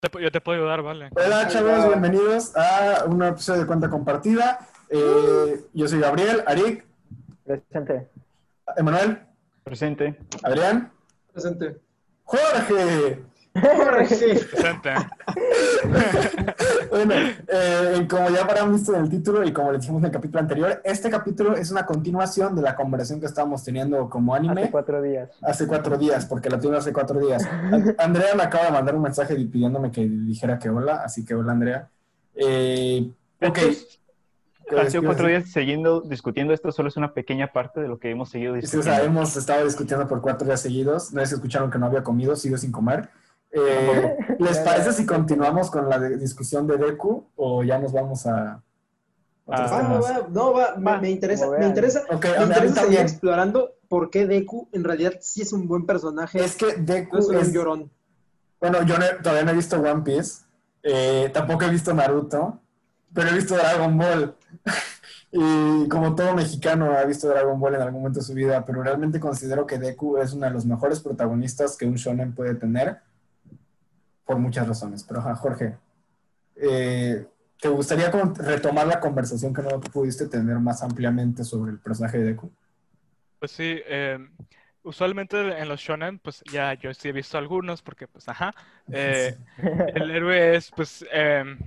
Te- yo te puedo ayudar, vale. Hola chavos, bienvenidos a un nuevo episodio de Cuenta Compartida. Eh, yo soy Gabriel, Arik, Presente. Emanuel, Presente. Adrián, Presente. Jorge. Presente. Bueno, eh, como ya visto en el título y como le dijimos en el capítulo anterior, este capítulo es una continuación de la conversación que estábamos teniendo como anime Hace cuatro días. hace cuatro días, porque la tuvimos hace cuatro días. An- Andrea me acaba de mandar un mensaje pidiéndome que dijera que hola, así que hola Andrea. Eh, ok. Estos ¿Qué Han sido cuatro días siguiendo discutiendo esto, solo es una pequeña parte de lo que hemos seguido Sí, o discutiendo. sea, hemos estado discutiendo por cuatro días seguidos. No si escucharon que no había comido, sigo sin comer. Eh, ¿Les parece si continuamos con la de- discusión de Deku o ya nos vamos a otros Ah, temas? va, no, va, me, Va, me interesa, me interesa, Ok, me interesa seguir también. explorando por qué Deku en realidad sí es un buen personaje. Es que no Deku es solo es... un llorón. Bueno, yo no- todavía no he visto One Piece, eh, tampoco he visto Naruto, pero he visto Dragon Ball. y como todo mexicano ha visto Dragon Ball en algún momento de su vida, pero realmente considero que Deku es uno de los mejores protagonistas que un shonen puede tener por muchas razones. Pero ajá, Jorge, eh, ¿te gustaría retomar la conversación que no pudiste tener más ampliamente sobre el personaje de Deku? Pues sí, eh, usualmente en los shonen, pues ya yo sí he visto algunos, porque pues ajá, eh, el héroe es pues em,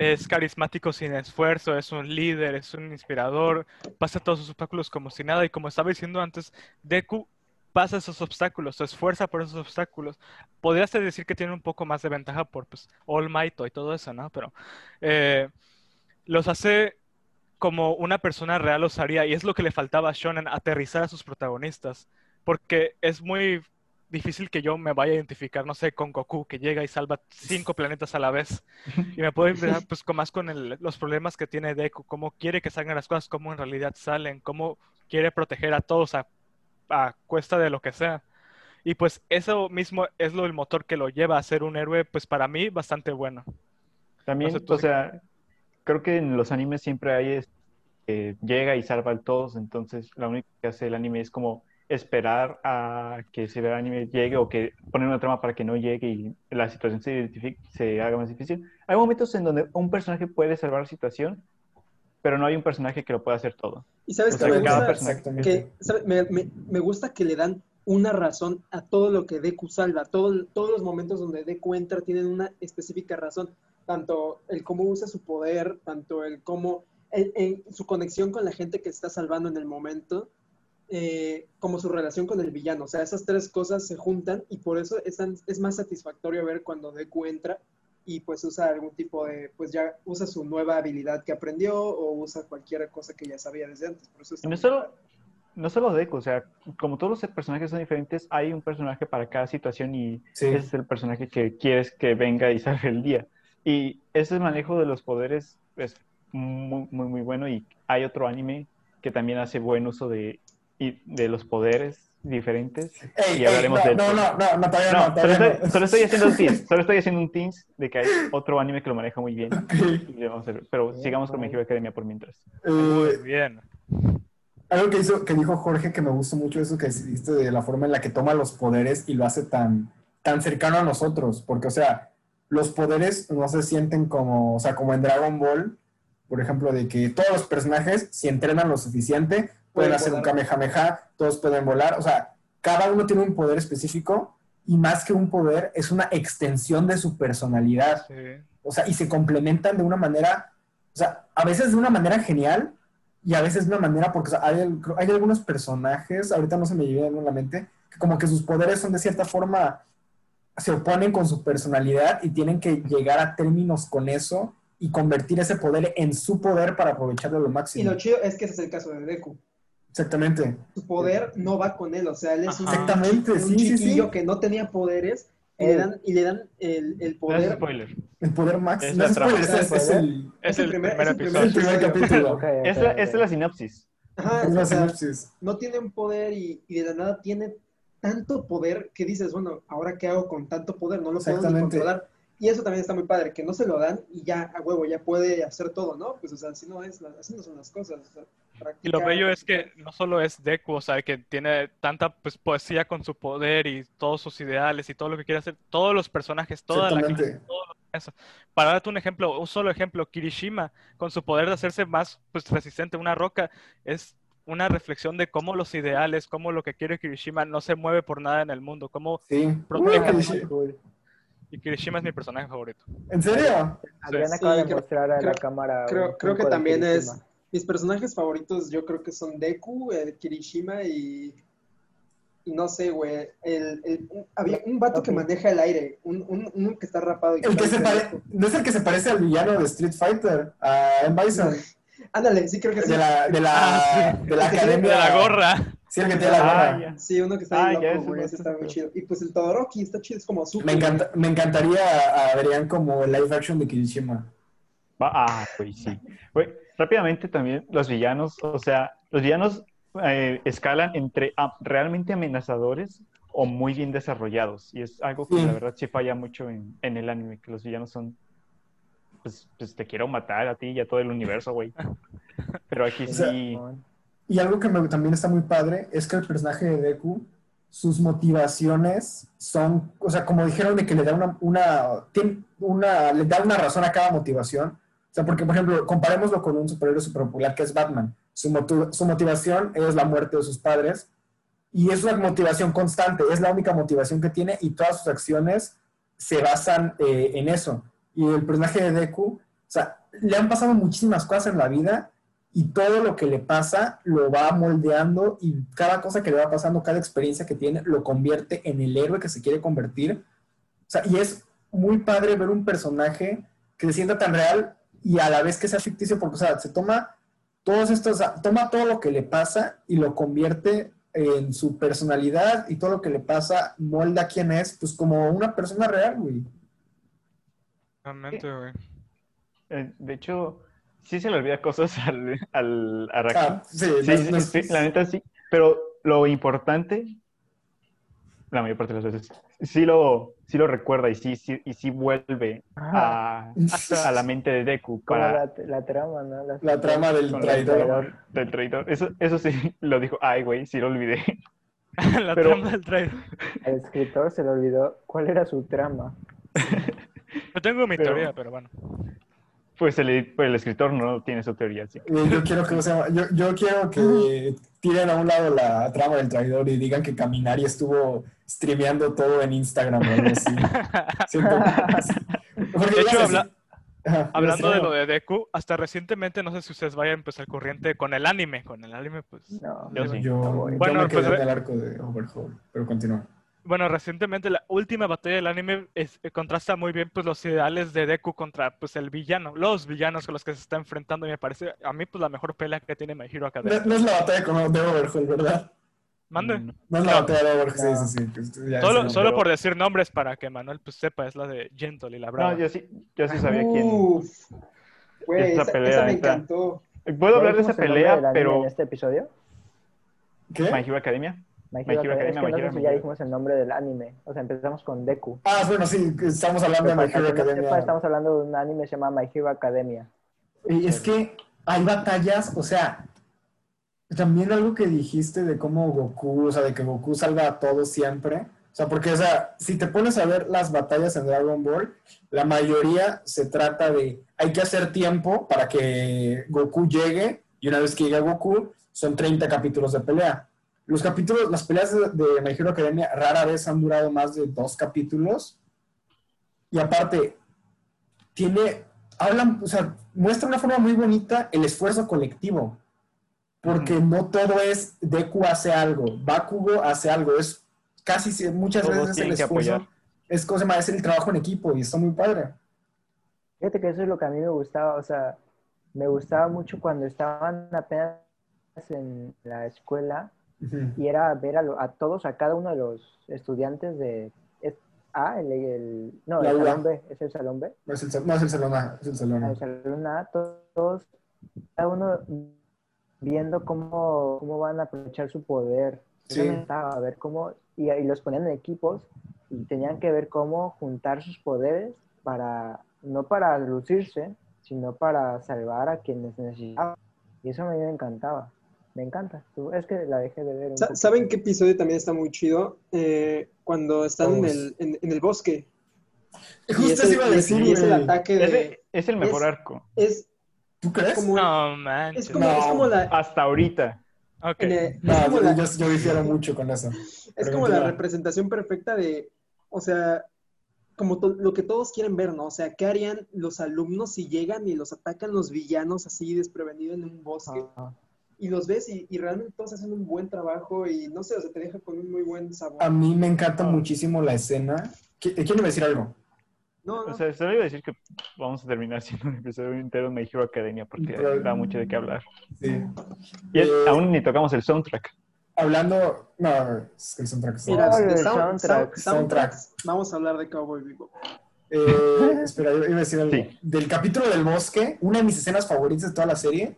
es carismático sin esfuerzo, es un líder, es un inspirador, pasa todos sus obstáculos como si nada, y como estaba diciendo antes, Deku pasa esos obstáculos, se esfuerza por esos obstáculos. Podrías decir que tiene un poco más de ventaja por pues All Might y todo eso, ¿no? Pero eh, los hace como una persona real los haría, y es lo que le faltaba a Shonen, aterrizar a sus protagonistas, porque es muy difícil que yo me vaya a identificar, no sé, con Goku, que llega y salva cinco planetas a la vez, y me puedo identificar pues con más con los problemas que tiene Deku, cómo quiere que salgan las cosas, cómo en realidad salen, cómo quiere proteger a todos a, a cuesta de lo que sea. Y pues eso mismo es lo el motor que lo lleva a ser un héroe, pues para mí bastante bueno. También, No sé, o sea, creo que en los animes siempre hay es- que llega y salva a todos, entonces lo único que hace el anime es como esperar a que si el anime llegue o que poner una trama para que no llegue y la situación se, se haga más difícil. Hay momentos en donde un personaje puede salvar la situación, pero no hay un personaje que lo pueda hacer todo. Y sabes O que sea, me que gusta, personaje- que, me, me- me gusta que le dan una razón a todo lo que Deku salva. Todo, todos los momentos donde Deku entra tienen una específica razón. Tanto el cómo usa su poder, tanto el cómo, el- su conexión con la gente que está salvando en el momento, eh, como su relación con el villano. O sea, esas tres cosas se juntan y por eso es, es más satisfactorio ver cuando Deku entra y pues usa algún tipo de, pues ya usa su nueva habilidad que aprendió o usa cualquier cosa que ya sabía desde antes. Por eso no solo, no solo Deku, o sea, como todos los personajes son diferentes, hay un personaje para cada situación y Sí. ese es el personaje que quieres que venga y salve el día. Y ese manejo de los poderes es muy, muy, muy bueno y hay otro anime que también hace buen uso de, y- de los poderes diferentes. Ey, y ey, hablaremos no, de no, no, no, no, todavía no, No, solo todavía estoy, no. solo estoy haciendo un tease, solo estoy haciendo un tease de que hay otro anime que lo maneja muy bien. Ok. Y le vamos a ver. Pero sigamos con My Hero Academia por mientras. Muy bien. Algo que, hizo, que dijo Jorge que me gustó mucho eso que dijiste de la forma en la que toma los poderes y lo hace tan, tan cercano a nosotros. Porque, o sea, los poderes no se sienten como, o sea, como en Dragon Ball, por ejemplo, de que todos los personajes, si entrenan lo suficiente, pueden hacer un volar. Kamehameha, todos pueden volar. O sea, cada uno tiene un poder específico y más que un poder, es una extensión de su personalidad. Sí. O sea, y se complementan de una manera, o sea, a veces de una manera genial y a veces de una manera, porque o sea, hay, al- hay algunos personajes, ahorita no se me viene a la mente, que como que sus poderes son de cierta forma, se oponen con su personalidad y tienen que llegar a términos con eso y convertir ese poder en su poder para aprovecharlo lo Y máximo. lo chido es que ese es el caso de Deku. Exactamente. Su poder no va con él, o sea, él es un. Exactamente, un sí, sí, chiquillo sí. que no tenía poderes y le dan, y le dan el, el No es poder. spoiler. El poder máximo. Es no la es spoiler, es, es el, Es el primer, es el es episodio. el primer capítulo. Ok, ok, Es la, es la sinopsis. Ajá, Es la o sea, sinopsis. no tiene un poder y, y de la nada tiene tanto poder que dices, bueno, ¿ahora qué hago con tanto poder? No lo puedo ni controlar. Y eso también está muy padre, que no se lo dan y ya a huevo ya puede hacer todo, ¿no? Pues, o sea, así no, es, así no son las cosas. o sea, Y lo bello es que no solo es Deku, o sea, que tiene tanta pues, poesía con su poder y todos sus ideales y todo lo que quiere hacer, todos los personajes, toda la clase. Para darte un ejemplo, un solo ejemplo, Kirishima, con su poder de hacerse más pues, resistente a una roca, es una reflexión de cómo los ideales, cómo lo que quiere Kirishima no se mueve por nada en el mundo, cómo Sí. protege Uy, y Kirishima es mi personaje favorito. ¿En serio? Adrián Sí, acaba de creo- mostrar a la cámara. Creo, que también es. Mis personajes favoritos, yo creo que son Deku, eh, Kirishima y. Y no sé, güey. El, el- un- había un vato que maneja el aire. Un, un, uno que está rapado. y El que se parece pare... ¿No es el que se parece al villano de Street Fighter? A M. Bison. Ándale, sí creo que sí. De la, de la, Ah, de la El que De academia. la gorra. Sí, el que tiene la gorra. Ah, ya. Sí, uno que está Ah, ya, loco, güey. Ese está muy chido. Y pues el Todoroki está chido, es como super. Me, encanta, me encantaría a Adrián como el live action de Kirishima. Ah, güey, sí. Güey, rápidamente también los villanos, o sea, los villanos eh, escalan entre ah, realmente amenazadores o muy bien desarrollados. Y es algo que Sí. la verdad sí falla mucho en, en el anime, que los villanos son, pues, pues te quiero matar a ti y a todo el universo, güey. Pero aquí O sea, sí... Y algo que me- también está muy padre es que el personaje de Deku, sus motivaciones son, o sea, como dijeron de que le da una, una, le da una razón a cada motivación. O sea, porque, por ejemplo, comparémoslo con un superhéroe super popular que es Batman. Su, motu- su motivación es la muerte de sus padres y es una motivación constante, es la única motivación que tiene y todas sus acciones se basan eh, en eso. Y el personaje de Deku, o sea, le han pasado muchísimas cosas en la vida y todo lo que le pasa lo va moldeando y cada cosa que le va pasando, cada experiencia que tiene, lo convierte en el héroe que se quiere convertir. O sea, y es muy padre ver un personaje que se sienta tan real y a la vez que sea ficticio, porque, o sea, se toma todos estos, o sea, toma todo lo que le pasa y lo convierte en su personalidad y todo lo que le pasa molda quién es, pues como una persona real, güey. Realmente, güey. eh, de hecho, sí se le olvida cosas al, al Araki. Ah, sí, Sí, no- sí, no- sí, la neta sí. Pero lo importante, la mayor parte de las veces, sí lo, sí lo recuerda y sí, sí, y sí vuelve Ajá. a, a la mente de Deku para la, la trama, ¿no? La, La trama del traidor. el traidor, del traidor. Eso, eso sí lo dijo. Ay, güey, sí lo olvidé. la Pero- trama del trailer. Al escritor se le olvidó cuál era su trama. Yo tengo mi Pero- teoría, pero bueno. Pues el, pues el escritor no tiene su teoría, sí. Eh, Yo quiero que, o sea, yo, yo quiero que tiren a un lado la trama del traidor y digan que Caminari estuvo streameando todo en Instagram o algo así. Siento que- Porque De hecho, habla-. Ajá, Hablando de lo de Deku, hasta recientemente, no sé si ustedes vayan pues al corriente con el anime. Con el anime, pues. No. Yo sí. Yo, yo Bueno, me quedé pues, en el arco de Overhaul, pero continúa. Bueno, recientemente la última batalla del anime es- eh, contrasta muy bien pues los ideales de Deku contra pues el villano, los villanos con los que se está enfrentando y me parece a mí pues la mejor pelea que tiene My Hero Academia. no es la batalla con, de Overhaul, ¿verdad? Mande. Mm, No es la batalla de Overhaul, No. sí, sí, sí. que ya Solo, solo por decir nombres para que Manuel pues sepa, es la de Gentle y la Brava. No, yo sí, yo sí sabía quién. Uf. Güey, esa, pelea esa me está- encantó. Puedo hablar de ¿Ya esa pelea, pero. en este episodio? ¿Qué? My Hero Academia. My My Hero Academia. Es que My no Hero sé si ya dijimos el nombre del anime. O sea, empezamos con Deku. Ah, bueno, sí, estamos hablando de My Pero Hero Academia. sepa, estamos hablando de un anime que se llama My Hero Academia. Y es que hay batallas, o sea, también algo que dijiste de cómo Goku, o sea, de que Goku salva a todos siempre. O sea, porque, o sea, si te pones a ver las batallas en Dragon Ball, la mayoría se trata de, hay que hacer tiempo para que Goku llegue, y una vez que llega Goku, son 30 capítulos de pelea. Los capítulos, las peleas de, de My Hero Academia rara vez han durado más de dos capítulos. Y aparte, tiene, hablan, o sea, muestra una forma muy bonita el esfuerzo colectivo. Porque no todo es Deku hace algo, Bakugo hace algo, es casi si- muchas Todos veces el esfuerzo es cosa más, es el trabajo en equipo y está muy padre. Fíjate que eso es lo que a mí me gustaba. O sea, me gustaba mucho cuando estaban apenas en la escuela Ujú. y era ver a, lo- a todos, a cada uno de los estudiantes de es A, el, el- no, el salón B, es el salón B, No es el, no es el salón A, es el salón A. el salón A, todos, cada uno viendo cómo, cómo van a aprovechar su poder. Sí. me gustaba, a ver cómo, y, y los ponían en equipos y tenían que ver cómo juntar sus poderes para, no para lucirse, sino para salvar a quienes necesitaban. Y eso a mí me encantaba. Me encanta. Es que la dejé de ver. un. ¿Saben qué episodio también está muy chido? Eh, cuando están en Todos. el, en, en el bosque. Y Justo el, iba a decir, y es el ataque de... Es el mejor es- arco. Es ¿Tú crees? como, No manches. es como, No. es como la... Hasta ahorita. Ok. en el- es No, como yo, la- yo, yo difiero mucho con eso. Es Pero como la representación perfecta de, o sea, como to- lo que todos quieren ver, ¿no? O sea, ¿qué harían los alumnos si llegan y los atacan los villanos así desprevenidos en un bosque? Ajá. Y los ves y, y realmente todos hacen un buen trabajo y no sé, o sea, te deja con un muy buen sabor. A mí me encanta Ah. muchísimo la escena. ¿Qui- ¿Quién iba a decir algo? No, no. O sea, solo iba a decir que vamos a terminar siendo un episodio entero de My Hero Academia porque Pero- da mucho de qué hablar. Sí. Y es- Eh, aún ni tocamos el soundtrack. Hablando. No, es que el soundtrack es- Mira, Oh, el sound- soundtrack. sound- soundtracks, vamos a hablar de Cowboy Vivo. Eh, espera, iba iba a decir algo. Sí. Del capítulo del bosque, una de mis escenas favoritas de toda la serie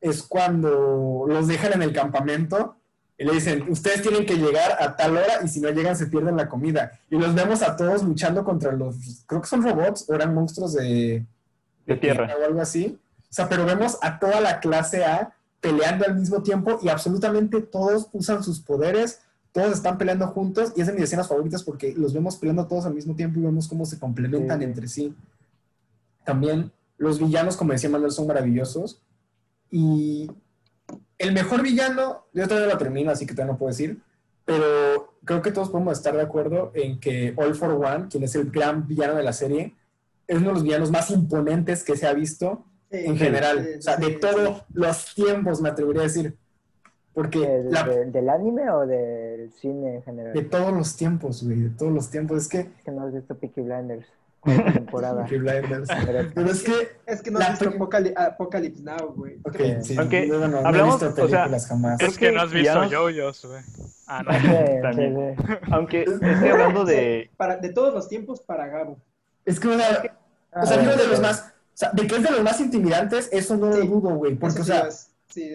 es cuando los dejan en el campamento y le dicen, ustedes tienen que llegar a tal hora y si no llegan se pierden la comida. Y los vemos a todos luchando contra los, creo que son robots o eran monstruos de, De tierra. o algo así. O sea, pero vemos a toda la clase A peleando al mismo tiempo y absolutamente todos usan sus poderes, todos están peleando juntos y es de mis escenas favoritas porque los vemos peleando todos al mismo tiempo y vemos cómo se complementan Sí. entre sí. También los villanos, como decía Manuel, son maravillosos. Y el mejor villano, yo todavía lo termino, así que todavía no puedo decir, pero creo que todos podemos estar de acuerdo en que All for One, quien es el gran villano de la serie, es uno de los villanos más imponentes que se ha visto en general. sí, o sea, de todos los tiempos, me atrevería a decir. Porque ¿Del, la- del- del anime o del cine en general? de todos los tiempos, güey, de todos los tiempos. Es que... Es que no has visto Peaky Blinders. Cuarta temporada. Peaky Blinders. Pero- Pero es que... Es que no has visto Apocali- Apocalypse Now, güey. Ok, Eh, sí. Aunque yo no, no he hablamos, visto o sea, películas jamás. Es que no has visto yoyos, güey. Ah, no. Sí, También. sí. Aunque estoy hablando de... Para, de todos los tiempos para Gabo. Es que, Ah, o sea, digo de los más... O sea, de que es de los más intimidantes, eso no lo dudo, güey. Porque, o sea,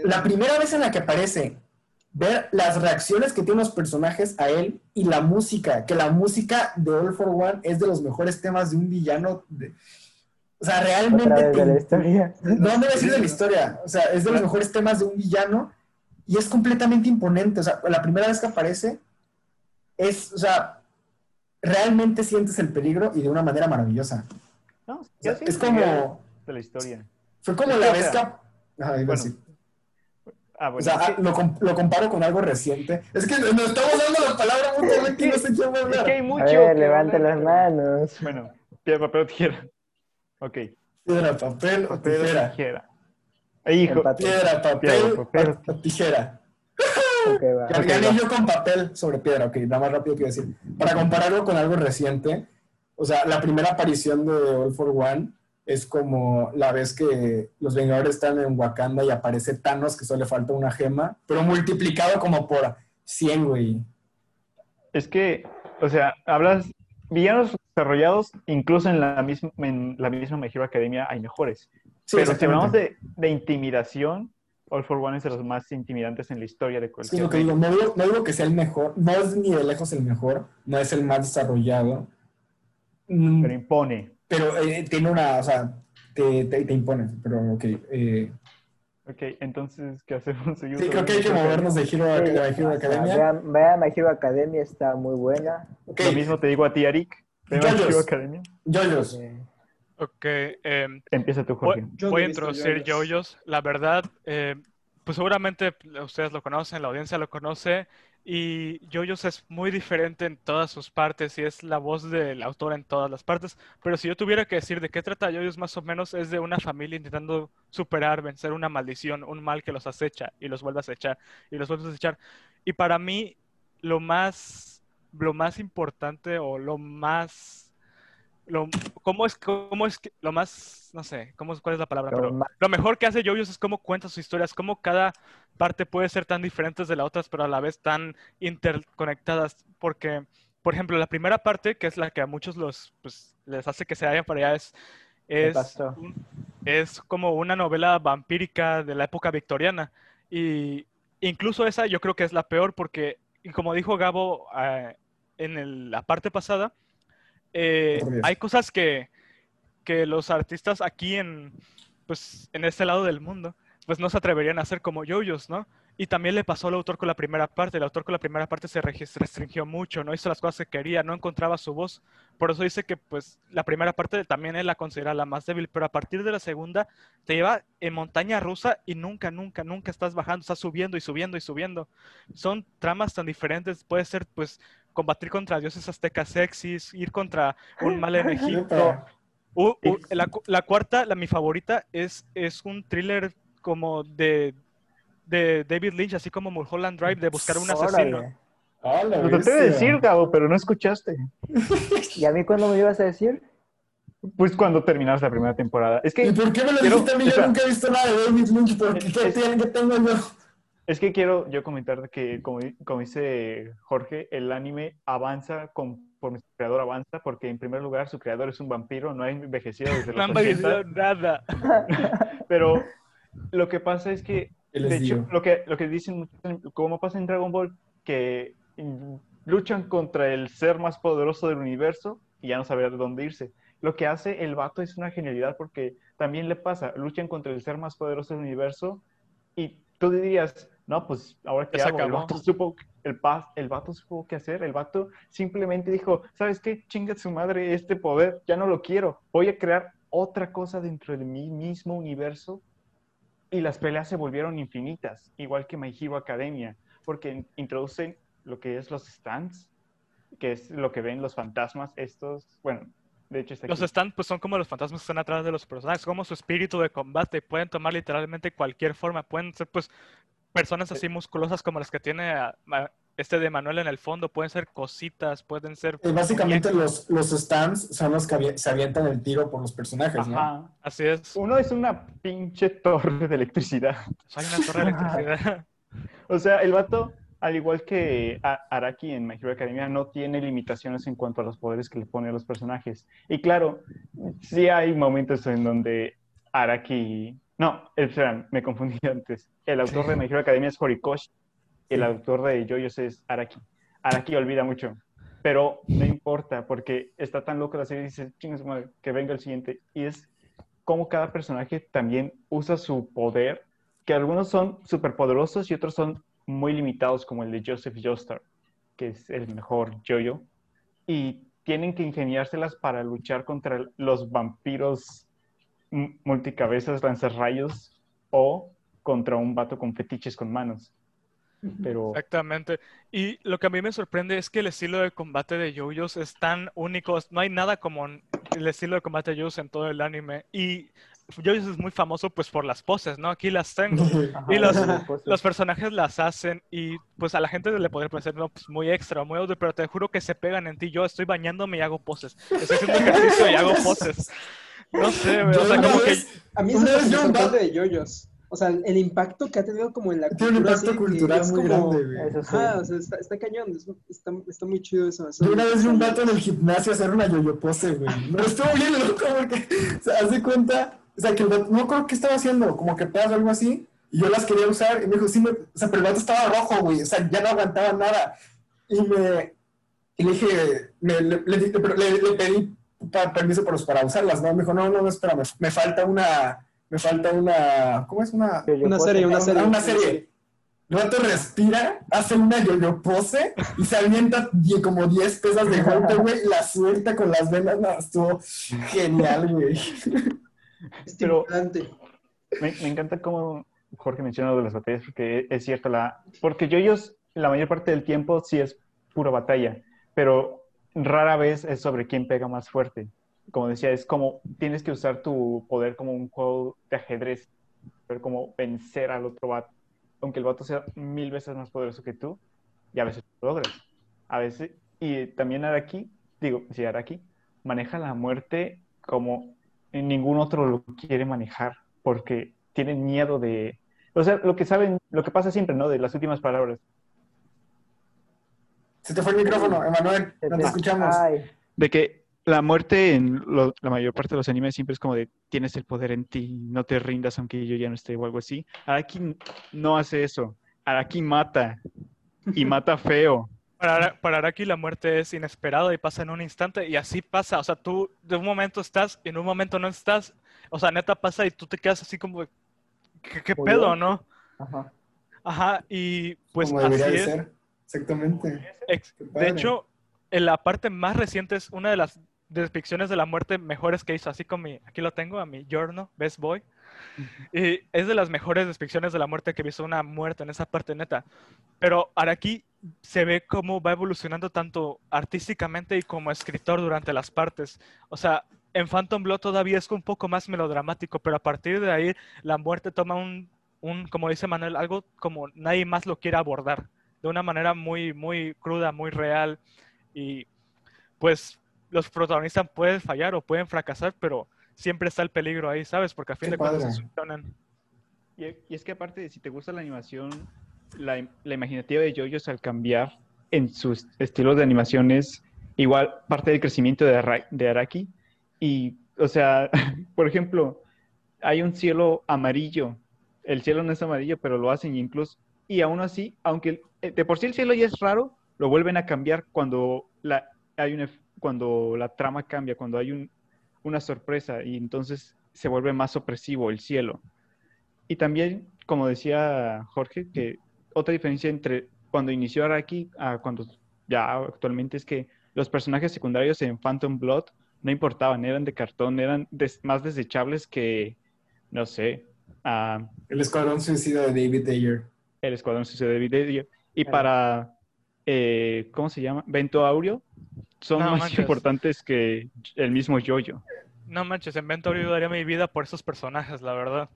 la primera vez en la que aparece, ver las reacciones que tienen los personajes a él y la música, que la música de All for One es de los mejores temas de un villano. de- o sea, realmente... Otra vez te- de la historia. No, no decir de la historia. O sea, es de los mejores temas de un villano y es completamente imponente. O sea, la primera vez que aparece es, o sea, realmente sientes el peligro y de una manera maravillosa. No, O sea, ya sí, es como, De la historia. fue como la vez que... Ajá, bueno. Ah, O bueno. sea, es que- lo, com- lo comparo con algo reciente. Es que nos estamos dando la palabra mutuamente y no sé quién va a es hablar. que hay A mucho... ver, que levante las manos. Bueno, piedra, papel o tijera. Ok. Piedra, papel o tijera. tijera. Ay, hijo. Piedra, papel Piedra, papel. o tijera. Ok, va. Gané va. yo con papel sobre piedra, ok, nada más rápido que decir. Para compararlo con algo reciente, o sea, la primera aparición de All for One es como la vez que los Vengadores están en Wakanda y aparece Thanos, que solo le falta una gema, pero multiplicado como por 100, güey. Es que, o sea, hablas villanos desarrollados, incluso en la misma, en la misma My Hero Academia hay mejores. Sí, Pero si hablamos de, de intimidación, All for One es de los más intimidantes en la historia de cualquier es lo que digo, no digo, no digo que sea el mejor, no es ni de lejos el mejor, no es el más desarrollado, Mm, pero impone. Pero eh, tiene una, o sea, te, te, te impone, pero ok. eh, Ok, entonces, ¿qué hacemos? sí, creo que hay que movernos de Hero, Sí, de ya. My Hero Academia. Vean, vean My Hero Academia, está muy buena. Ok, Lo mismo te digo a ti, Arik. Yoyos. Hero Academia. Yoyos. Eh, Ok, em, Empieza tú, voy, Jorge. Yo no voy a introducir yoyos. yoyos. La verdad, eh, pues seguramente ustedes lo conocen, la audiencia lo conoce. Y yoyos es muy diferente en todas sus partes y es la voz del autor en todas las partes. Pero si yo tuviera que decir de qué trata yoyos, más o menos es de una familia intentando superar, vencer una maldición, un mal que los acecha y los vuelve a acechar y los vuelve a acechar. Y para mí, lo más, lo más importante o lo más lo, ¿cómo es, cómo es que, lo más, no sé, cómo, cuál es la palabra? Lo Pero más- lo mejor que hace Yoyos es cómo cuenta sus historias, cómo cada parte puede ser tan diferentes de la otra, pero a la vez tan interconectadas. Porque, por ejemplo, la primera parte, que es la que a muchos los, pues, les hace que se vayan para allá, es, ¿Qué es, un- es como una novela vampírica de la época victoriana. Y incluso esa yo creo que es la peor porque, y como dijo Gabo eh, en el- la parte pasada, eh, hay cosas que, que los artistas aquí en, pues, en este lado del mundo, pues no se atreverían a hacer como yoyos, ¿no? Y también le pasó al autor con la primera parte. El autor con la primera parte se restringió mucho, no hizo las cosas que quería, no encontraba su voz. Por eso dice que pues la primera parte también él la considera la más débil, pero a partir de la segunda te lleva en montaña rusa y nunca, nunca, nunca estás bajando, estás subiendo y subiendo y subiendo. Son tramas tan diferentes, puede ser pues combatir contra dioses aztecas sexys, ir contra un mal en Egipto. Neta. Uh, uh, la, la cuarta, la mi favorita, es, es un thriller como de, de David Lynch, así como Mulholland Drive, de buscar un asesino. Órale. Ah, la Lo traté de decir, Gabo, pero no escuchaste. ¿Y a mí cuándo me ibas a decir? Pues cuando terminaste la primera temporada. Es ¿Y que, por qué me lo Quiero- dijiste a mí? Yo nunca he visto nada de David Lynch. ¿Por qué? ¿Qué Es- tienen que tengo yo? Es que quiero yo comentar que, como, como dice Jorge, el anime avanza conforme su creador avanza, porque en primer lugar su creador es un vampiro, no ha envejecido desde No los 80, visto nada. pero lo que pasa es que ¿Qué De hecho, lo que, lo que dicen, muchos, como pasa en Dragon Ball, que luchan contra el ser más poderoso del universo y ya no saber de dónde irse. Lo que hace el vato es una genialidad porque también le pasa, luchan contra el ser más poderoso del universo y tú dirías, no, pues ahora qué Ya hago? El vato, supo, el, el vato supo qué hacer, el vato simplemente dijo, ¿sabes qué? Chinga su madre este poder, ya no lo quiero, voy a crear otra cosa dentro de mi mismo universo y las peleas se volvieron infinitas, igual que My Hero Academia, porque introducen lo que es los stands, que es lo que ven los fantasmas estos, bueno, de hecho Los stands pues son como los fantasmas que están atrás de los personajes, como su espíritu de combate. Pueden tomar literalmente cualquier forma. Pueden ser pues personas así musculosas como las que tiene a- a- este de Manuel en el fondo. Pueden ser cositas, pueden ser... Eh, Básicamente los, los stands son los que se avientan el tiro por los personajes, ¿no? Ajá. Así es. Uno es una pinche torre de electricidad. Hay una torre de electricidad. O sea, el vato, al igual que A- Araki en My Hero Academia, no tiene limitaciones en cuanto a los poderes que le pone a los personajes. Y claro, sí hay momentos en donde Araki... No, espera, me confundí antes. El autor de My Hero Academia es Horikoshi. El autor de JoJo's es Araki. Araki olvida mucho. Pero no importa, porque está tan loco la serie y dice, chingas madre, que venga el siguiente. Y es como cada personaje también usa su poder que algunos son súper poderosos y otros son muy limitados, como el de Joseph Joestar, que es el mejor Jojo, y tienen que ingeniárselas para luchar contra los vampiros multicabezas lanzarrayos o contra un vato con fetiches con manos. Pero Exactamente. Y lo que a mí me sorprende es que el estilo de combate de JoJo's es tan único. No hay nada como el estilo de combate de JoJo's en todo el anime. Y JoJo's es muy famoso pues por las poses, ¿no? Aquí las tengo. Ajá, Y los- Los personajes las hacen y pues a la gente le podría parecer no, pues, muy extra, muy audio, pero te juro que se pegan en ti. Yo estoy bañándome y hago poses. Estoy haciendo ejercicio y hago poses. No sé, güey, o sea, como que A mí eso es lo que un sorprende de yoyos. O sea, el impacto que ha tenido como en la Tiene un cultura, impacto así, que cultural es muy como- grande, güey. Sí. Ajá, o sea, está, está cañón, es- está, está muy chido eso. eso Yo una vez vi un vato en el gimnasio hacer una yo-yo pose, güey. No, estuvo bien loco porque, o sea, haz de cuenta, o sea, que el vato, no creo que estaba haciendo, como que pedas o algo así, y yo las quería usar, y me dijo, sí, me, o sea, pero el vato estaba rojo, güey, o sea, ya no aguantaba nada. Y me, y le dije, me, le, le, di- pero le- le pedí pa- permiso para, para usarlas, ¿no? Me dijo, no, no, no, espérame, me falta una, me falta una, ¿cómo es? Una, Una serie, una Ah, serie. una serie. El vato respira, hace una yo-yo pose y se avienta como 10 pesas de golpe, güey, la suelta con las venas. No, estuvo genial, güey. Estimulante. me, me encanta cómo Jorge menciona lo de las batallas, porque es cierto, la, porque yoyos la mayor parte del tiempo sí es pura batalla, pero rara vez es sobre quién pega más fuerte. Como decía, es como tienes que usar tu poder como un juego de ajedrez, ver cómo vencer al otro vato. Aunque el vato sea mil veces más poderoso que tú, y a veces lo logras. A veces, y también Araki, digo, sí, Araki, maneja la muerte como ningún otro lo quiere manejar, porque tienen miedo de... O sea, lo que saben, lo que pasa siempre, ¿no? De las últimas palabras. Se te fue el micrófono, Emanuel, no te escuchamos. Ay, De que la muerte en lo- la mayor parte de los animes siempre es como de tienes el poder en ti, no te rindas aunque yo ya no esté o algo así. Araki no hace eso. Araki mata. Y mata feo. para, Ara- para Araki la muerte es inesperada y pasa en un instante y así pasa. O sea, tú de un momento estás y en un momento no estás. O sea, neta pasa y tú te quedas así como, ¿qué, qué pedo, no? ajá. Ajá, y pues como así de es. ser. Exactamente. Ex- De hecho, en la parte más reciente es una de las depicciones de la muerte mejores que hizo, así como mi, aquí lo tengo, a mi Giorno, Best Boy. Y es de las mejores depicciones de la muerte que visto una muerte en esa parte neta. Pero Araki se ve cómo va evolucionando tanto artísticamente y como escritor durante las partes. O sea, en Phantom Blood todavía es un poco más melodramático, pero a partir de ahí la muerte toma un, un como dice Manuel, algo como nadie más lo quiere abordar, de una manera muy, muy cruda, muy real. Y pues los protagonistas pueden fallar o pueden fracasar, pero siempre está el peligro ahí, ¿sabes? Porque a fin Qué de cuentas un shonen. Y, y es que aparte, si te gusta la animación, la, la imaginativa de JoJo's al cambiar en sus estilos de animación es igual parte del crecimiento de, Ara- de Araki. Y, o sea, por ejemplo, hay un cielo amarillo. El cielo no es amarillo, pero lo hacen y incluso... Y aún así, aunque de por sí el cielo ya es raro, lo vuelven a cambiar cuando la, hay una, cuando la trama cambia, cuando hay un, una sorpresa y entonces se vuelve más opresivo el cielo. Y también, como decía Jorge, que otra diferencia entre cuando inició Araki a cuando ya actualmente es que los personajes secundarios en Phantom Blood no importaban, eran de cartón, eran des- más desechables que, no sé, El escuadrón suicida de David Ayer. el Escuadrón Suicida de Video. Y Claro. para, eh, ¿cómo se llama? Vento Aureo, son No más manches. importantes que el mismo Jojo. No manches, en Vento yo daría mi vida por esos personajes, la verdad.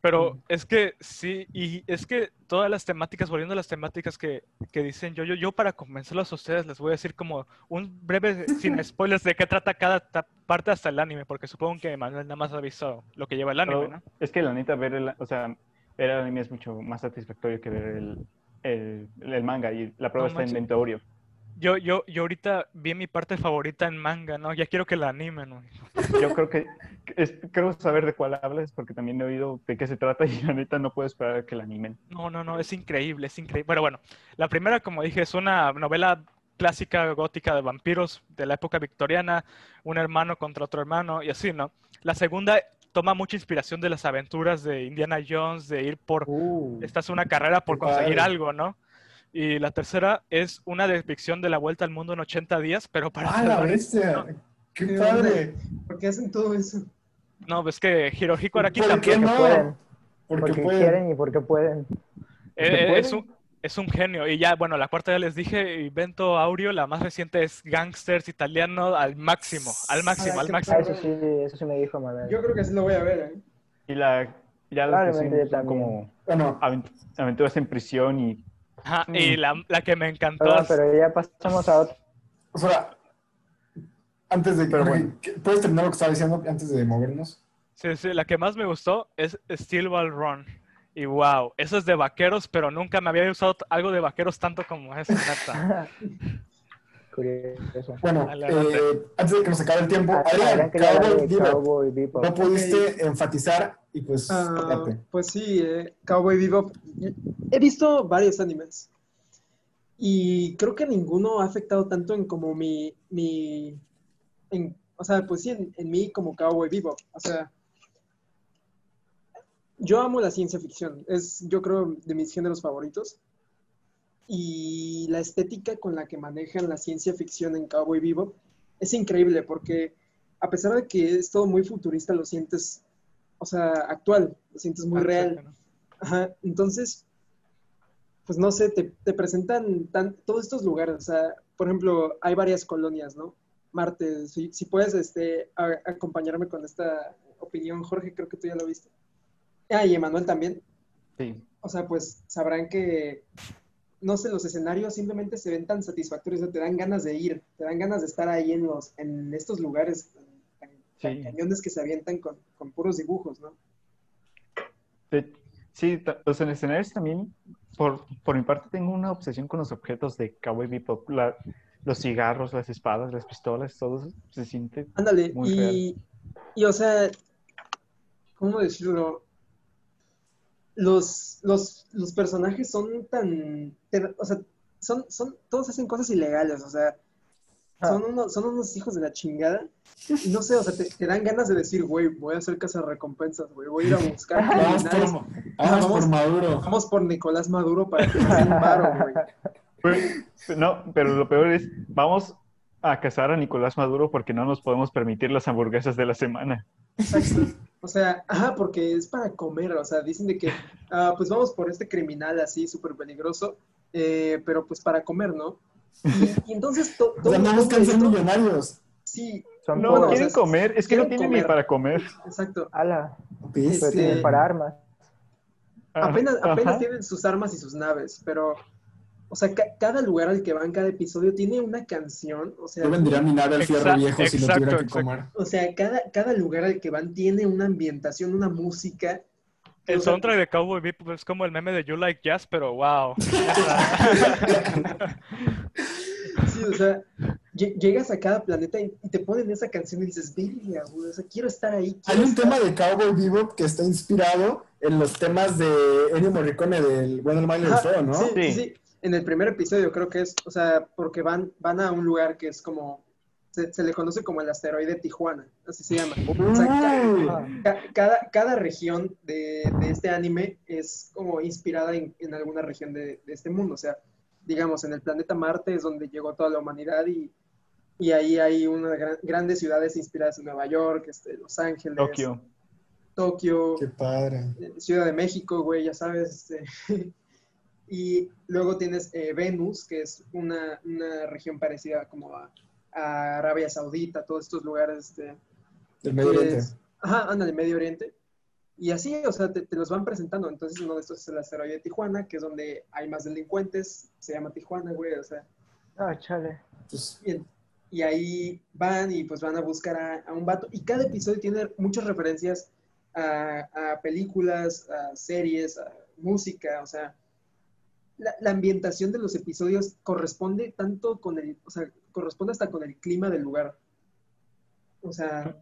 Pero es que sí, y es que todas las temáticas, volviendo a las temáticas que, que dicen yo, yo, yo para convencerlos a ustedes les voy a decir como un breve, sin spoilers, de qué trata cada parte hasta el anime, porque supongo que Manuel nada más ha visto lo que lleva el anime, Pero ¿no? Es que la neta, ver el, o sea, ver el anime es mucho más satisfactorio que ver el, el, el manga y la prueba No está en manches. Vento Aureo. Yo, yo, yo ahorita vi mi parte favorita en manga, ¿no? Ya quiero que la animen, ¿no? Yo creo que, es- creo saber de cuál hablas porque también he oído de qué se trata y la neta no puedo esperar a que la animen. No, no, no, es increíble, es increíble. Pero bueno, la primera, como dije, es una novela clásica gótica de vampiros de la época victoriana, un hermano contra otro hermano y así, ¿no? La segunda toma mucha inspiración de las aventuras de Indiana Jones, de ir por, Uh, esta es una carrera por Qué conseguir padre. algo, ¿no? Y la tercera es una depicción de la vuelta al mundo en 80 días, pero para ¡Ah, la bestia! ¡Qué ¿Qué padre! ¿Por qué hacen todo eso? No, ves que Hirohiko Araki ¿Por también qué porque no? pueden, Porque porque pueden. quieren y porque pueden. eh, pueden. es un es un genio. Y ya, bueno, la cuarta ya les dije, y Vento Aureo, la más reciente es Gangsters Italiano al máximo, al máximo, Ah, al máximo. eso sí, eso sí me dijo Manuel. Yo creo que sí lo voy a ver, ¿eh? Y la, ya las que son como Bueno, aventuras en prisión y Ajá, y la, la que me encantó Perdón, pero ya pasamos a otro. o sea, antes de... Pero bueno. ¿Puedes terminar lo que estaba diciendo antes de movernos? Sí, sí, la que más me gustó es Steel Ball Run. Y wow, eso es de vaqueros, pero nunca me había usado algo de vaqueros tanto como eso, neta. Curioso. Bueno, eh, antes de que nos acabe el tiempo, Ah, Adrián, Cowboy de Bebop, Cowboy Bebop. no pudiste enfatizar y pues Ah, pues sí, eh, Cowboy Bebop. He visto varios animes. Y creo que ninguno ha afectado tanto en como mi. mi en- o sea, pues sí, en, en mí como Cowboy Bebop. O sea. Yo amo la ciencia ficción. Es, yo creo, de mis géneros favoritos. Y la estética con la que manejan la ciencia ficción en Cowboy Bebop es increíble porque a pesar de que es todo muy futurista, lo sientes, o sea, actual, lo sientes muy real. Ajá, entonces, pues no sé, te, te presentan tan, todos estos lugares, o sea, por ejemplo, hay varias colonias, ¿no? Marte, si, si puedes este, a- acompañarme con esta opinión, Jorge, creo que tú ya lo viste. Ah, y Emanuel también. sí. O sea, pues sabrán que, no sé, los escenarios simplemente se ven tan satisfactorios, o te dan ganas de ir, te dan ganas de estar ahí en, los, en estos lugares tan, tan Sí. cañones que se avientan con, con puros dibujos, ¿no? Sí, ta- los escenarios también, por, por mi parte, tengo una obsesión con los objetos de Cowboy Bebop. La- los cigarros, las espadas, las pistolas, todo se siente Ándale, Muy y, y o sea, ¿cómo decirlo? Los, los, los personajes son tan, o sea, son, son, todos hacen cosas ilegales, o sea, son, unos, son unos hijos de la chingada. Y no sé, o sea, te, te dan ganas de decir, güey, voy a hacer casa recompensas, güey, voy a ir a buscar Vamos criminales. por, vamos por Maduro. Vamos por Nicolás Maduro para que nos varo, güey. No, pero lo peor es, vamos a cazar a Nicolás Maduro porque no nos podemos permitir las hamburguesas de la semana. Exacto. O sea, ajá, porque es para comer, o sea, dicen de que, ah, pues vamos por este criminal así, súper peligroso, eh, pero pues para comer, ¿no? Y, y entonces to- O todo, sea, no buscan ser millonarios. sí, Son No, pobres. quieren o comer, es que no tienen ni para comer. exacto. Ala, pero Bestia. tienen para armas. Apenas, Ajá. apenas tienen sus armas y sus naves, pero, o sea, ca- cada lugar al que van, cada episodio tiene una canción, o sea, Yo vendría a minar el fierro Exacto, viejo si lo exacto, tuviera que exacto. comer. o sea, cada, cada lugar al que van tiene una ambientación, una música. El O sea, soundtrack de Cowboy Bebop es como el meme de You Like Jazz, pero wow. Sí, o sea, lle- llegas a cada planeta y, te ponen esa canción y dices, güey, o sea, quiero estar ahí. Hay un estar". tema de Cowboy Bebop que está inspirado en los temas de Ennio Morricone del Bueno, el Mal y el Ajá, Feo, ¿no? Sí, sí, Sí. En el primer episodio creo que es, o sea, porque van, van a un lugar que es como, se, se le conoce como el asteroide Tijuana, así se llama. O sea. Ah, ca- cada, cada región de, de este anime es como inspirada en, en alguna región de, de este mundo. O sea, digamos, en el planeta Marte es donde llegó toda la humanidad y, y ahí hay unas gran- grandes ciudades inspiradas en Nueva York, este, Los Ángeles, Tokio. Tokio, Qué padre. eh, Ciudad de México, güey, ya sabes. este. y luego tienes eh, Venus, que es una, una región parecida como a, a Arabia Saudita, todos estos lugares. Este, Del Medio Oriente. pues, ajá, anda, del Medio Oriente. Y así, o sea, te, te los van presentando. Entonces, uno de estos es el asteroide de Tijuana, que es donde hay más delincuentes. Se llama Tijuana, güey, o sea. ah, chale. Pues, Y, y ahí van y pues van a buscar a, a un vato. Y cada episodio tiene muchas referencias a, a películas, a series, a música, o sea, la, la ambientación de los episodios corresponde tanto con el, o sea, corresponde hasta con el clima del lugar. O sea,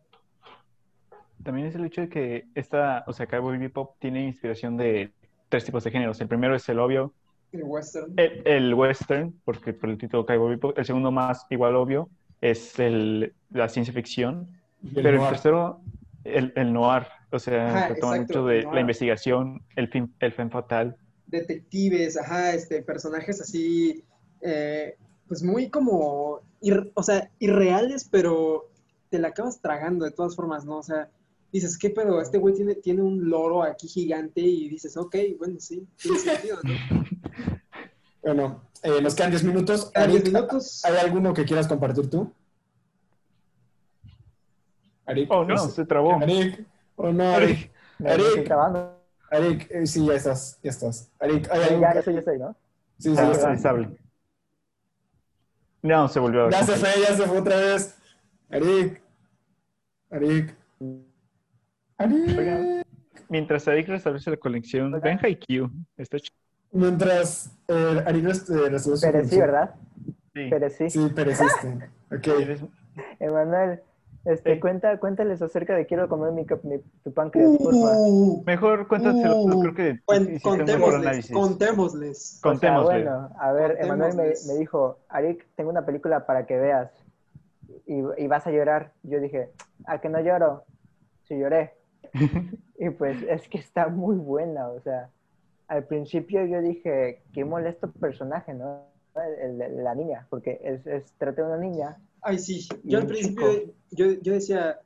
También es el hecho de que esta, o sea, Cowboy Bebop tiene inspiración de tres tipos de géneros. El primero es el obvio, el western. el, el western, porque por el título Cowboy Bebop. El segundo más igual obvio es el, la ciencia ficción. el Pero el noir. tercero, el, el noir. O sea, Ajá, se toma exacto, mucho de la investigación, el fin, el fin fatal. Detectives, ajá, este, personajes así, eh, pues muy como, ir- o sea, irreales, pero te la acabas tragando de todas formas, ¿no? O sea, dices, ¿qué pedo? Este güey tiene, tiene un loro aquí gigante y dices, ok, bueno, sí, tiene sentido, ¿no? Bueno, eh, nos quedan 10 minutos. Cada 10 Arik, minutos, ¿Hay alguno que quieras compartir tú? Arik. Oh, no, se trabó. Arik. Oh, no, Arik. Arik. Grabando. Arik, eh, sí, ya estás, ya estás. Arik, ¿hay algún ya, eso estoy, ¿no? Sí, sí, Ah, ya está. No, se volvió a Ya se fue, ya se fue otra vez. Arik. Arik. Arik. Oigan. Mientras Eric restablece la conexión, ven Haikyuu. Está ch- Mientras eh, Arik rest- restablece su Perecí, conexión. ¿verdad? Sí. Perecí. Sí, pereciste. Ok. Emanuel, este, Sí. cuenta, cuéntales acerca de quiero comer mi, mi- tu páncreas, porfa. Uh, Mejor cuéntaselo, Uh, creo que cuen- contémosles, contémosles. O sea, Contémosle. bueno, a ver, Emanuel me, me dijo, Arik, tengo una película para que veas y, y vas a llorar. Yo dije, ¿a que no lloro? Sí lloré. Y pues es que está muy buena, o sea, al principio yo dije, qué molesto personaje, ¿no? El de la niña, porque es, es trata de una niña. Ay, sí, yo al principio, yo, yo decía,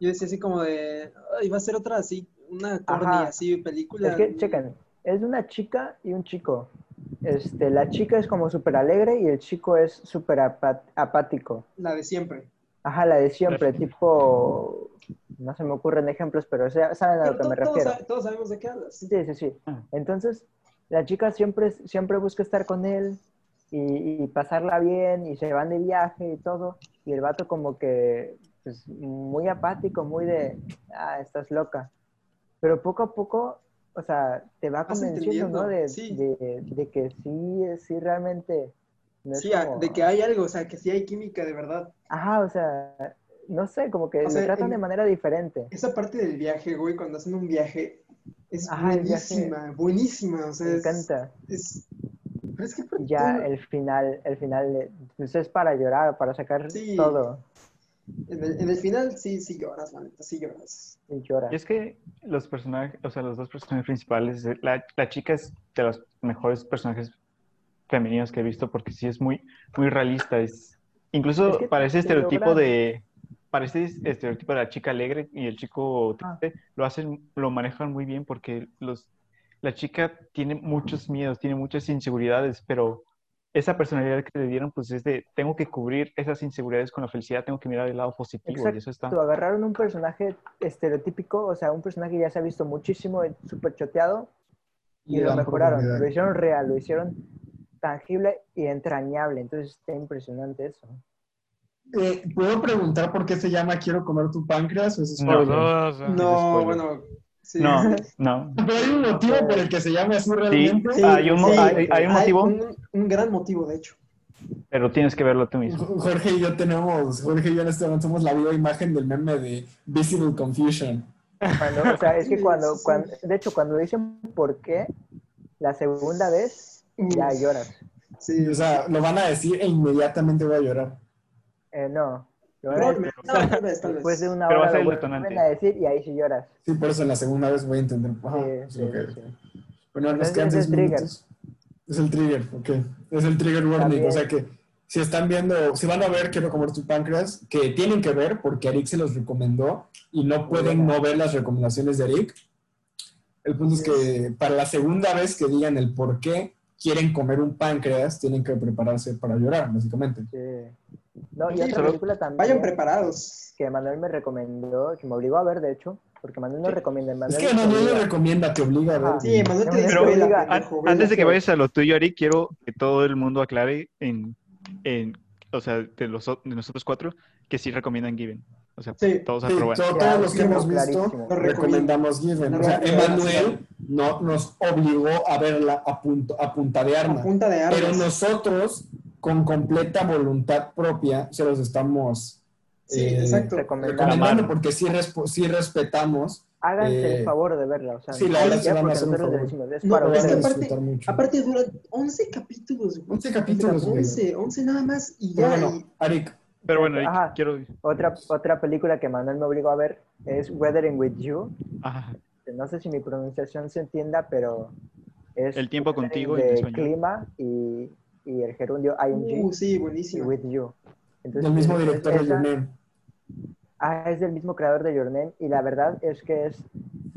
yo decía así como de, ay, va a ser otra así, una corny así película. Es que, chequen, es una chica y un chico. Este, la chica es como súper alegre y el chico es súper apático. La de siempre. Ajá, la de siempre, tipo, no se me ocurren ejemplos, pero sa- saben a lo que me todos, refiero. sa- todos sabemos de qué hablas. Sí, sí, sí. Ah. Entonces, la chica siempre, siempre busca estar con él y, y pasarla bien y se van de viaje y todo. Y el vato como que, pues, muy apático, muy de, ah, estás loca. Pero poco a poco, o sea, te va convenciendo, ¿no? De, sí. de, de que sí, sí realmente... no Sí, como- de que hay algo, o sea, que sí hay química de verdad. Ajá, o sea, no sé, como que O lo sea, tratan en- de manera diferente. Esa parte del viaje, güey, cuando hacen un viaje, es Ajá, viaje. buenísima, buenísima. O sea, Me es, encanta. es- Pero es que aparte Ya todo- el final, el final pues es para llorar, para sacar Sí. todo. en, el, en el final sí, sí lloras, neta, sí lloras. Y lloras. Y es que los personajes, o sea, los dos personajes principales, eh, la, la chica es de los mejores personajes femeninos que he visto porque sí es muy, muy realista. Es, incluso Es que parece te estereotipo logran- de, parece estereotipo de la chica alegre y el chico Ah. triste. Lo hacen, lo manejan muy bien porque los, la chica tiene muchos miedos, tiene muchas inseguridades, pero esa personalidad que le dieron, pues es de, tengo que cubrir esas inseguridades con la felicidad, tengo que mirar el lado positivo y eso está... Exacto, agarraron un personaje estereotípico, o sea, un personaje que ya se ha visto muchísimo, eh, súper choteado, y, le lo mejoraron, lo hicieron real, lo hicieron tangible y entrañable, entonces está impresionante eso. Eh, ¿Puedo preguntar por qué se llama Quiero comer tu páncreas? ¿O eso es No. Bueno, sí. No, no. Pero hay un motivo por el que se llame así Sí, realmente. Sí, hay un, mo- sí, hay, hay un motivo, Un, un gran motivo, de hecho. pero tienes que verlo tú mismo. Jorge y yo tenemos, Jorge y yo en este momento somos la viva imagen del meme de Visible Confusion. Cuando- o sea, es que cuando, cuando, de hecho, cuando dicen por qué, la segunda vez ya lloras. Sí, O sea, lo van a decir e inmediatamente voy a llorar. Eh, no, No, tal vez, tal vez. después de una hora lo el vuelven a decir y ahí sí lloras. Sí, por eso en la segunda vez voy a entender. Ajá, Sí, es sí, lo que- sí. Bueno, nos quedan es seis el trigger. minutos. Es el trigger, ok. Es el trigger warning. También. O sea que si están viendo, si van a ver Quiero comer tu páncreas, que tienen que ver porque Arik se los recomendó y no pueden no ver las recomendaciones de Arik. El punto es que para la segunda vez que digan el por qué quieren comer un páncreas, tienen que prepararse para llorar, básicamente. Sí. No, y Sí, otra película también Vayan preparados. que Manuel me recomendó, que me obligó a ver, de hecho, porque Manuel no recomienda. Es Manuel que me Manuel obliga. recomienda, te obliga a ver. Sí, Manuel te Pero, dice, pero, "Vela, diga, pendejo, An- vela". Antes de que que- vayas a lo tuyo, Ari, quiero que todo el mundo aclare en, en o sea, de, los, de nosotros cuatro, que sí recomiendan Given. O sea, Sí. todos Sí, todos los que hemos visto Lo recomendamos Given. O sea, Lo Emanuel no, nos obligó a verla a, punto, a punta de A arma. punta de armas. Pero nosotros, con completa voluntad propia, se los estamos Sí, eh, exacto. Recomendando. recomendando porque sí, respetamos. Háganse Eh, el favor de verla. O sea, sí, no la hacer un favor. decimos, es No, para Lo es van que a ustedes. aparte- disfrutar mucho. Aparte duran 11 capítulos. güey. 11 capítulos, güey. 11, 11 nada más y ya. bueno, y- Arik, Pero bueno, Ajá. quiero... Otra, otra película que Manuel me obligó a ver es Weathering with You. ajá. No sé si mi pronunciación se entienda, pero es El tiempo contigo en de español. clima y, y el gerundio ing Uh, sí, buenísimo. with you. Entonces, del mismo director de Your Name. Ah, es del mismo creador de Your Name y la verdad es que es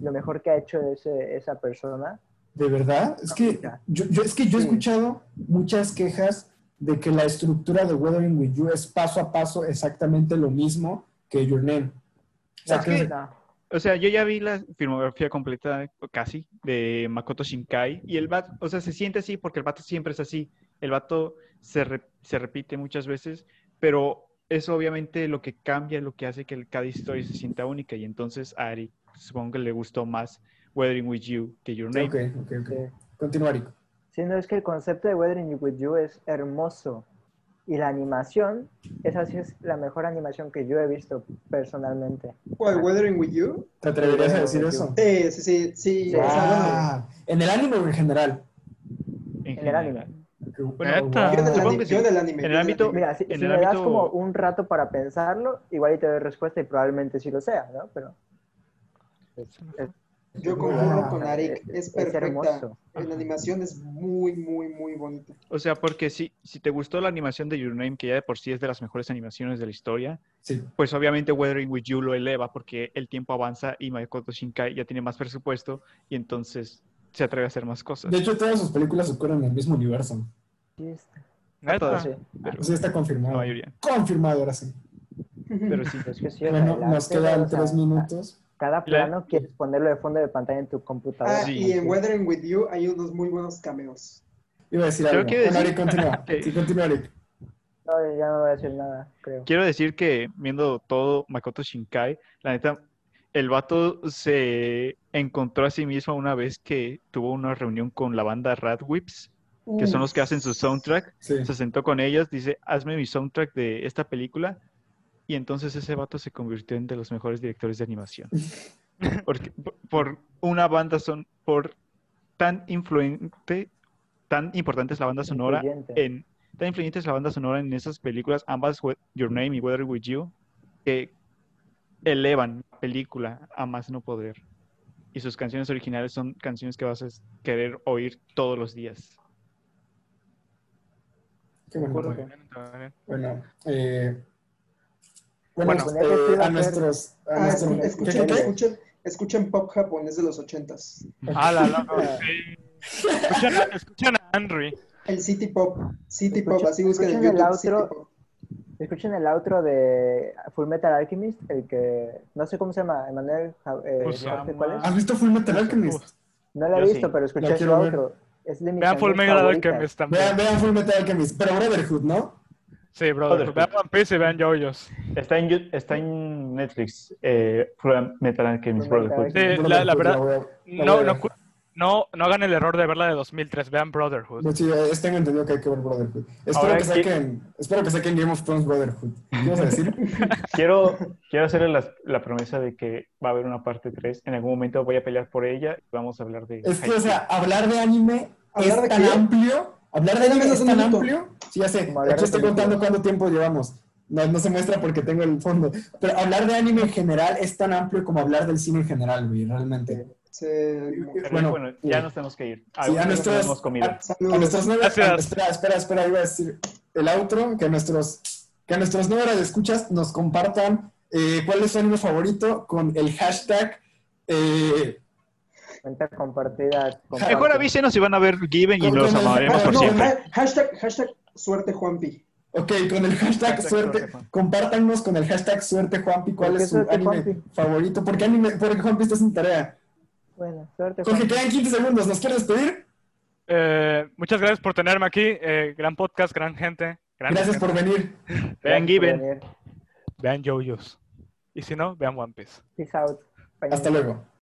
lo mejor que ha hecho ese, esa persona. ¿De verdad? Es que yo, yo- es que yo he escuchado muchas quejas de que la estructura de Weathering With You es paso a paso exactamente lo mismo que Your Name. O sea, Es que- O sea, yo ya vi la filmografía completa, casi, de Makoto Shinkai, y el vato, o sea, se siente así porque el vato siempre es así. El vato se, re- se repite muchas veces, pero eso obviamente lo que cambia, lo que hace que cada historia se sienta única, y entonces a Ari, supongo que le gustó más Weathering With You que Your Name. Ok, ok, ok. Continúa, Arik. Sí, no, es que el concepto de Weathering with You es hermoso. Y la animación, esa sí es la mejor animación que yo he visto personalmente. ¿Cuál? ¿Weathering with You? ¿Te atreverías a decir eso? Sí, sí, sí. sí, Sí. o sea, bueno, Ah, ¿En el anime o en general? En el anime. Bueno, yo Neta. en el anime. yo en el anime. En el yo ámbito-. Mira, si, En si el me das ámbito- como un rato para pensarlo, igual y te doy respuesta y probablemente sí lo sea, ¿no? Pero es- es- Yo concurro con Arik. Es Es perfecta. hermoso. En animación es muy, muy, muy bonita. O sea, porque si, si te gustó la animación de Your Name, que ya de por sí es de las mejores animaciones de la historia, Sí. pues obviamente Weathering With You lo eleva porque el tiempo avanza y Makoto Shinkai ya tiene más presupuesto y entonces se atreve a hacer más cosas. De hecho, todas sus películas ocurren en el mismo universo. sí está. Neta. Sí, Pero Sí, está la confirmado. mayoría. Confirmado, ahora sí. Pero sí. es que sí, Bueno, nos quedan tres minutos. Cada la- plano quieres ponerlo de fondo de pantalla en tu computadora. Ah, Sí. y en Weathering with You hay unos muy buenos cameos. Iba a decir Creo algo. que Bueno, decir- Arik, continúa. que- Sí, continúa, Arik. No, ya no voy a decir nada, creo. Quiero decir que viendo todo Makoto Shinkai, la neta, el vato se encontró a sí mismo una vez que tuvo una reunión con la banda Rad Whips, que son los que hacen su soundtrack. Sí. Se sentó con ellos, dice, hazme mi soundtrack de esta película. Y entonces ese vato se convirtió en de los mejores directores de animación. Porque, por, por una banda son, por tan influente tan importante es la banda sonora Influyente. en tan influyente es la banda sonora en esas películas, ambas Your Name y Weather With You, que elevan la película a más no poder. Y sus canciones originales son canciones que vas a querer oír todos los días. Qué bueno. Bien. Bueno, eh, bueno, Bueno, eh, a a nuestros... A Ah, nuestros escu- ¿qué, escuchen, qué, qué? escuchen, escuchen pop japonés de los ochentas. Ah, la loco, sí. Escuchan, a- Henry. El City Pop. City Escuchen- Pop, así busquen en escuchen el. City outro. Pop. Escuchen el outro de Full Metal Alchemist, el que no sé cómo se llama, Emanuel, eh. ¿sabes cuál es? ¿Has visto Full Metal Alchemist? No lo he Yo visto, sí. pero escuché ver. outro. Es de mis Vean Full Metal. Alchemist también. Vean, vean Full Metal Alchemist, pero Brotherhood, ¿no? Sí, brother. Brotherhood. Vean One Piece y vean JoJo's. Está en, está en Netflix, eh, Metal Alchemist Brotherhood. Sí, la, la verdad, no, no, no, no hagan el error de verla de 2003. Vean Brotherhood. No, sí, es- tengo entendido que hay que ver Brotherhood. Espero Ahora que que- saquen, espero que saquen Game of Thrones Brotherhood. ¿Qué ibas a decir? Quiero, quiero hacerle la, la promesa de que va a haber una parte 3. En algún momento voy a pelear por ella y vamos a hablar de... Es que, o sea, hablar de anime ¿Hablar es de tan qué? amplio. Hablar de anime es tan minuto. amplio. Sí, ya sé. De estoy contando cuánto tiempo llevamos. No, no se muestra porque tengo el fondo. Pero hablar de anime en general es tan amplio como hablar del cine en general, güey, realmente. Sí, Pero Bueno, bueno, ya sí. nos tenemos que ir. Sí, a nuestros, hemos comido. a, a Saludos. nuestros nueve, Gracias. a- espera, espera, espera, iba a decir el outro, que nuestros, que nuestros nueve de escuchas nos compartan eh, cuál es su anime favorito con el hashtag eh, Cuenta compartida. comparte. Mejor avísenos si van a ver Given y el- amaremos por no, siempre. ha- hashtag, hashtag suerte Juanpi. Ok, con el hashtag, Hashtag suerte, suerte, compártanos con el hashtag suerte Juanpi cuál ¿Por qué es su anime Juanpi? favorito. ¿Por qué anime? Porque Juanpi está sin tarea. Bueno, suerte. Jorge, Juan. quedan 15 segundos. ¿Nos quieres despedir? Eh, muchas gracias por tenerme aquí. eh, gran podcast, gran gente. gran Gracias gente. por venir. Vean Given. venir. Vean JoJo's. Y si no, vean One Piece. Peace out. Bye. Hasta luego.